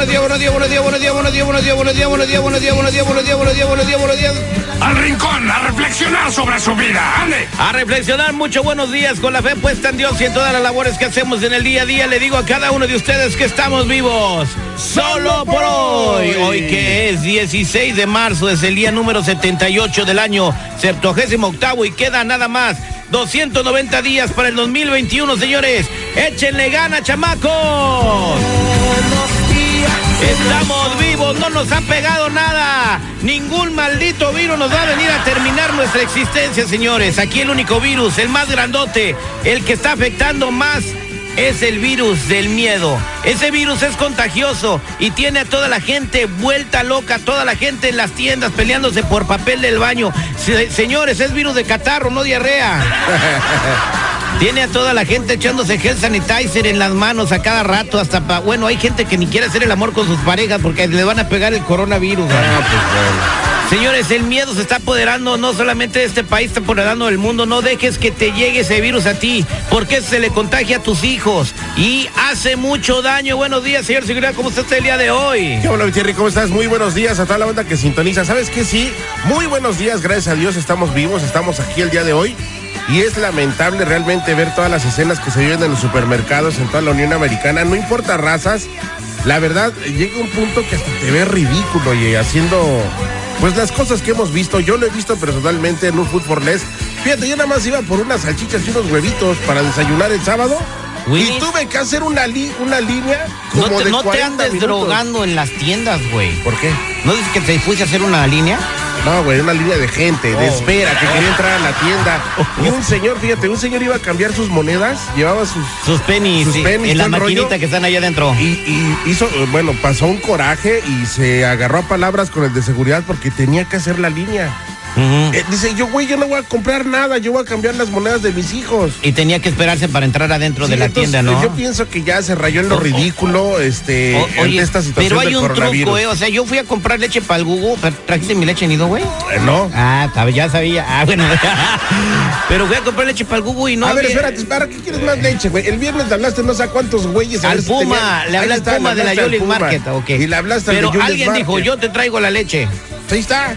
Buenos días, buenos días, buenos días, buenos días, buenos días, buenos días, buenos días, buenos días, buenos días, buenos días, buenos días, buenos días, buenos días, buenos días. Al rincón, a reflexionar sobre su vida. ¡Ande! A reflexionar mucho buenos días con la fe puesta en Dios y en todas las labores que hacemos en el día a día. Le digo a cada uno de ustedes que estamos vivos solo por hoy. Hoy que es 16 de marzo, es el día número 78 del año 78 y queda nada más 290 días para el 2021, señores. Échenle gana, chamacos. Estamos vivos, no nos ha pegado nada. Ningún maldito virus nos va a venir a terminar nuestra existencia, señores. Aquí el único virus, el más grandote, el que está afectando más es el virus del miedo. Ese virus es contagioso y tiene a toda la gente vuelta loca, toda la gente en las tiendas peleándose por papel del baño. Se- señores, es virus de catarro, no diarrea. Tiene a toda la gente echándose gel sanitizer en las manos a cada rato, hasta pa- bueno, hay gente que ni quiere hacer el amor con sus parejas porque le van a pegar el coronavirus. Señores, el miedo se está apoderando no solamente de este país, está apoderando del mundo. No dejes que te llegue ese virus a ti, porque se le contagia a tus hijos y hace mucho daño. Buenos días, señor Seguridad, ¿cómo está usted el día de hoy? ¿Qué hola, Thierry? ¿Cómo estás? Muy buenos días a toda la banda que sintoniza. ¿Sabes qué? Sí, muy buenos días, gracias a Dios estamos vivos, estamos aquí el día de hoy. Y es lamentable realmente ver todas las escenas que se viven en los supermercados en toda la Unión Americana. No importa razas, la verdad llega un punto que hasta te ve ridículo y haciendo pues las cosas que hemos visto. Yo lo he visto personalmente en un fútbol les. Fíjate, yo nada más iba por unas salchichas y unos huevitos para desayunar el sábado. Y tuve que hacer una, li- una línea No como te, de no te 40 andes minutos. drogando en las tiendas, güey. ¿Por qué? ¿No dices que te fuiste a hacer una línea? No, güey, una línea de gente, de Oh. espera, que quería entrar a la tienda. Y un señor, fíjate, un señor iba a cambiar sus monedas, llevaba sus... Sus pennies, Sus sí, pennies, en la maquinita rollo. que están allá adentro. Y, y hizo, eh, bueno, pasó un coraje y se agarró a palabras con el de seguridad porque tenía que hacer la línea. Eh, dice, yo, güey, yo no voy a comprar nada, yo voy a cambiar las monedas de mis hijos. Y tenía que esperarse para entrar adentro de la entonces, tienda, ¿no? Yo pienso que ya se rayó en lo ridículo, este, O- ante oye, esta situación pero hay del un truco, ¿eh? O sea, yo fui a comprar leche para el pero ¿Trajiste mi leche nido, güey? Eh, no. Ah, ya sabía. Ah, bueno. pero fui a comprar leche para el Google y no a ver, espérate, ¿para qué quieres más leche, güey? El viernes le hablaste no sé a cuántos güeyes. Al Puma, tenían- le hablé Ahí al Puma de la hablaste al Puma. Market, ok. Y le hablaste al Pero de Julius alguien dijo, yo te traigo la leche. Ahí está.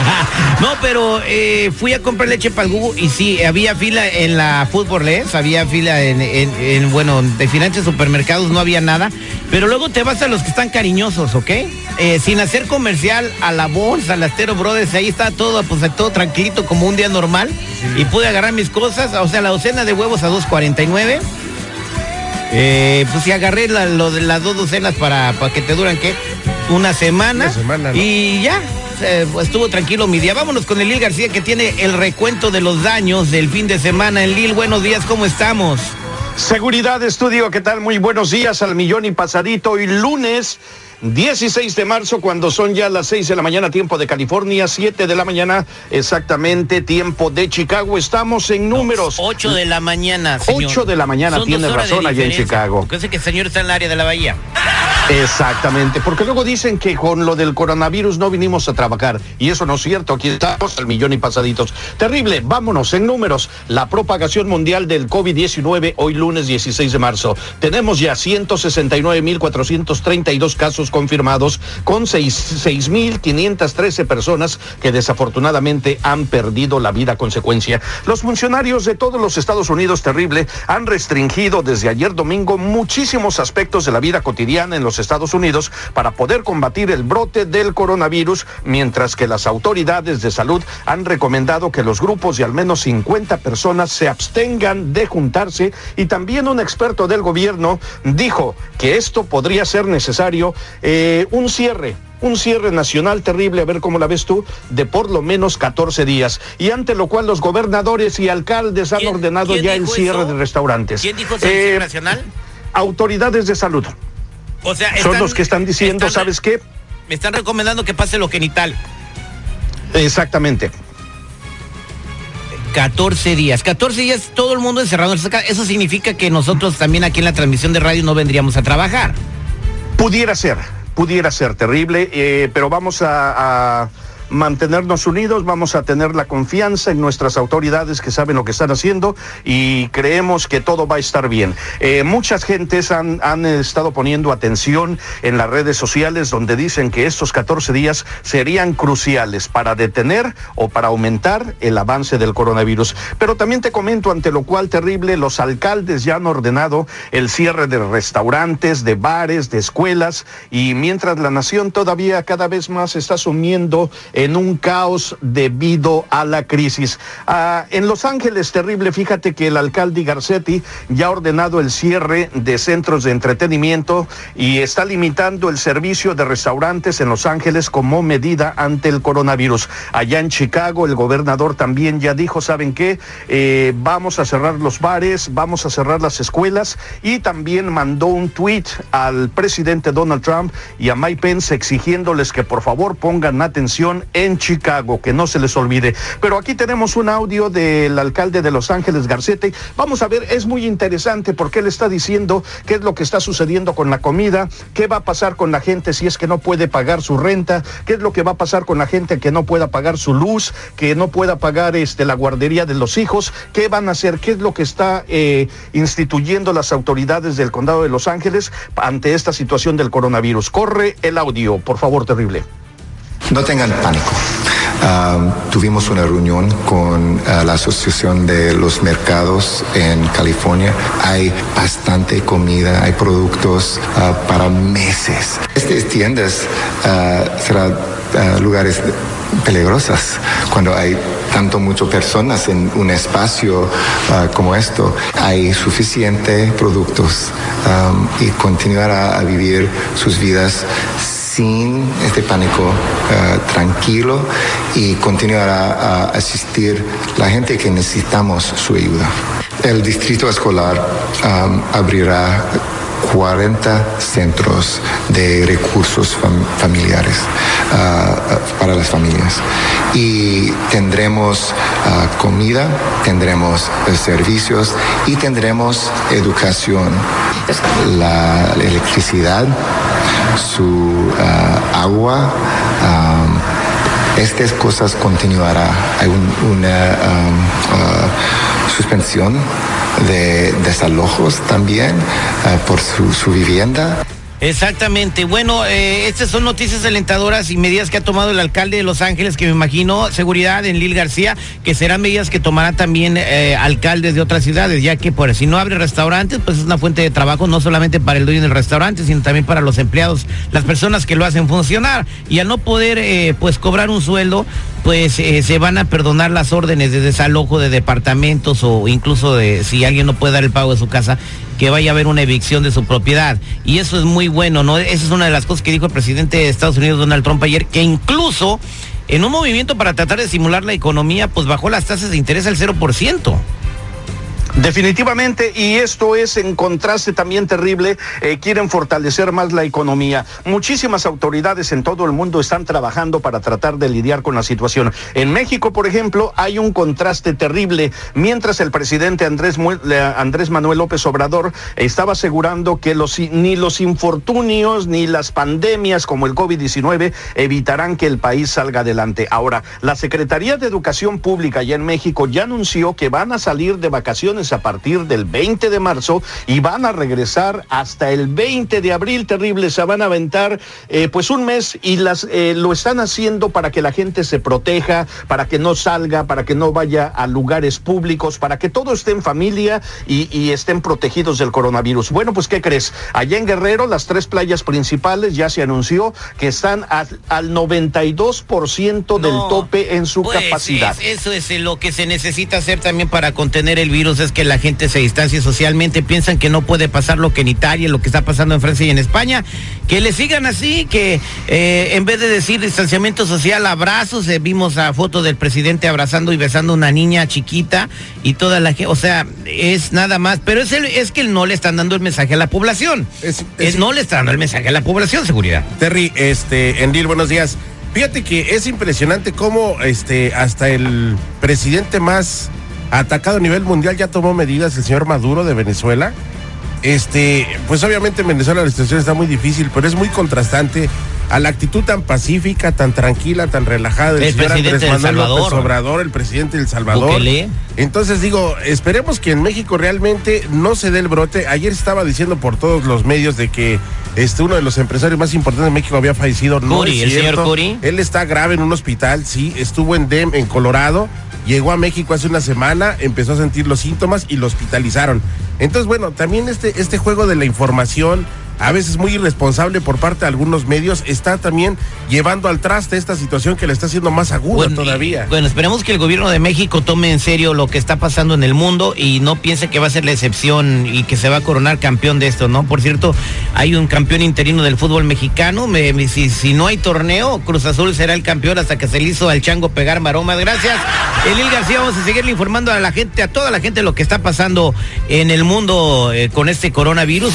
no, pero eh, fui a comprar leche para el Google y sí, había fila en la Les, había fila en, en- en, bueno, de diferentes supermercados, no había nada. Pero luego te vas a los que están cariñosos, ¿ok? Eh, sin hacer comercial a la bolsa, al Astero Brothers, ahí está todo, pues todo tranquilito como un día normal. Y pude agarrar mis cosas, o sea, la docena de huevos a 2.49. Eh, pues sí, agarré la- lo de las dos docenas para, para que te duran, ¿qué? Una semana. Una semana, ¿no? Y ya, eh, estuvo tranquilo mi día. Vámonos con el Lil García que tiene el recuento de los daños del fin de semana. El Lil, buenos días, ¿cómo estamos? Seguridad Estudio, ¿qué tal? Muy buenos días al millón y pasadito. Hoy lunes 16 de marzo, cuando son ya las 6 de la mañana, tiempo de California, 7 de la mañana, exactamente tiempo de Chicago. Estamos en números. 8 de la mañana, señor. 8 de la mañana, Son tiene razón allá en. Chicago. Porque sé que el señor está en el área de la bahía. Exactamente, porque luego dicen que con lo del coronavirus no vinimos a trabajar y eso no es cierto, aquí estamos al millón y pasaditos. Terrible, vámonos en números. La propagación mundial del COVID-19 hoy lunes 16 de marzo. Tenemos ya 169.432 casos confirmados con 6.513 personas que desafortunadamente han perdido la vida a consecuencia. Los funcionarios de todos los Estados Unidos, terrible, han restringido desde ayer domingo muchísimos aspectos de la vida cotidiana en los Estados Unidos para poder combatir el brote del coronavirus, mientras que las autoridades de salud han recomendado que los grupos de al menos 50 personas se abstengan de juntarse y también un experto del gobierno dijo que esto podría ser necesario eh, un cierre un cierre nacional terrible, a ver cómo la ves tú, de por lo menos 14 días. Y ante lo cual los gobernadores y alcaldes han ordenado ya el cierre de restaurantes. ¿Quién dijo cierre eh, nacional? Autoridades de salud. O sea, son los que están diciendo, ¿sabes qué? Me están recomendando que pase lo genital. Exactamente. 14 días. 14 días todo el mundo encerrado. Eso significa que nosotros también aquí en la transmisión de radio no vendríamos a trabajar. Pudiera ser, pudiera ser terrible, eh, pero vamos a mantenernos unidos, vamos a tener la confianza en nuestras autoridades que saben lo que están haciendo y creemos que todo va a estar bien. Eh, muchas gentes han, han estado poniendo atención en las redes sociales donde dicen que estos 14 días serían cruciales para detener o para aumentar el avance del coronavirus. Pero también te comento, ante lo cual terrible, los alcaldes ya han ordenado el cierre de restaurantes, de bares, de escuelas y mientras la nación todavía cada vez más está sumiendo en un caos debido a la crisis. Ah, en Los Ángeles, terrible, fíjate que el alcalde Garcetti ya ha ordenado el cierre de centros de entretenimiento y está limitando el servicio de restaurantes en Los Ángeles como medida ante el coronavirus. Allá en Chicago, el gobernador también ya dijo, ¿saben qué? Eh, vamos a cerrar los bares, vamos a cerrar las escuelas y también mandó un tweet al presidente Donald Trump y a Mike Pence exigiéndoles que por favor pongan atención en Chicago, que no se les olvide. Pero aquí tenemos un audio del alcalde de Los Ángeles, Garcete. Vamos a ver, es muy interesante porque él está diciendo qué es lo que está sucediendo con la comida, qué va a pasar con la gente si es que no puede pagar su renta, qué es lo que va a pasar con la gente que no pueda pagar su luz, que no pueda pagar este, la guardería de los hijos, qué van a hacer, qué es lo que está eh, instituyendo las autoridades del condado de Los Ángeles ante esta situación del coronavirus. Corre el audio, por favor, terrible. No tengan pánico. Ah, tuvimos una reunión con ah, la Asociación de los Mercados en California. Hay bastante comida, hay productos ah, para meses. Estas tiendas serán lugares peligrosas cuando hay tanto muchas personas en un espacio como esto. Hay suficiente productos y continuar a vivir sus vidas sin este pánico, eh, tranquilo y continuar a, asistir la gente que necesitamos su ayuda. El distrito escolar um, abrirá 40 centros de recursos familiares uh, para las familias. Y tendremos uh, comida, tendremos eh, servicios y tendremos educación. La electricidad su ah, agua. estas cosas continuará. Hay una ah, suspensión de desalojos también ah, por su vivienda. Exactamente. Bueno, eh, estas son noticias alentadoras y medidas que ha tomado el alcalde de Los Ángeles, que me imagino, seguridad en Lil García, que serán medidas que tomará también eh, alcaldes de otras ciudades, ya que por si no abre restaurantes, pues es una fuente de trabajo no solamente para el dueño del restaurante, sino también para los empleados, las personas que lo hacen funcionar. Y al no poder, eh, pues, cobrar un sueldo, pues se van a perdonar las órdenes de desalojo de departamentos o incluso de si alguien no puede dar el pago de su casa que vaya a haber una evicción de su propiedad. Y eso es muy bueno, ¿no? Esa es una de las cosas que dijo el presidente de Estados Unidos, Donald Trump, ayer, que incluso en un movimiento para tratar de simular la economía, pues bajó las tasas de interés al 0%. Definitivamente, y esto es en contraste también terrible, eh, quieren fortalecer más la economía. Muchísimas autoridades en todo el mundo están trabajando para tratar de lidiar con la situación. En México, por ejemplo, hay un contraste terrible. Mientras el presidente Andrés, Manuel López Obrador estaba asegurando que ni los infortunios ni las pandemias como el COVID-19 evitarán que el país salga adelante. Ahora, la Secretaría de Educación Pública ya en México ya anunció que van a salir de vacaciones a partir del 20 de marzo y van a regresar hasta el 20 de abril. Terrible, se van a aventar eh, pues un mes y las eh, lo están haciendo para que la gente se proteja, para que no salga, para que no vaya a lugares públicos, para que todo esté en familia y, estén protegidos del coronavirus. Bueno, pues ¿qué crees? Allá en Guerrero, las tres playas principales ya se anunció que están al 92% del tope en su pues, capacidad. eso es lo que se necesita hacer también para contener el virus, es que la gente se distancie socialmente, piensan que no puede pasar lo que en Italia, lo que está pasando en Francia y en España, que le sigan así, que eh, en vez de decir distanciamiento social, abrazos, eh, vimos a foto del presidente abrazando y besando a una niña chiquita y toda la gente, o sea, es nada más, pero es, el, es que no le están dando el mensaje a la población, es, no le están dando el mensaje a la población, seguridad. Terry, este, Endil, buenos días. Fíjate que es impresionante cómo este, hasta el presidente más atacado a nivel mundial, ya tomó medidas el señor Maduro de Venezuela. Este, pues obviamente en Venezuela la situación está muy difícil, pero es muy contrastante a la actitud tan pacífica, tan tranquila, tan relajada del señor Andrés Manuel López Obrador, el presidente del Salvador. Entonces digo, esperemos que en México realmente no se dé el brote. Ayer estaba diciendo por todos los medios de que este uno de los empresarios más importantes de México había fallecido. no el señor Curi. Él está grave en un hospital, sí, estuvo en DEM en Colorado Llegó a México hace una semana, empezó a sentir los síntomas y lo hospitalizaron. Entonces, bueno, también este, este juego de la información, a veces muy irresponsable por parte de algunos medios, está también llevando al traste esta situación que le está haciendo más aguda todavía. bueno, esperemos que el gobierno de México tome en serio lo que está pasando en el mundo y no piense que va a ser la excepción y que se va a coronar campeón de esto, ¿no? Por cierto, hay un campeón interino del fútbol mexicano. si, si, no hay torneo, Cruz Azul será el campeón hasta que se le hizo al chango pegar maromas. Gracias, Elil García. Vamos a seguirle informando a la gente, a toda la gente, lo que está pasando en el mundo eh, con este coronavirus.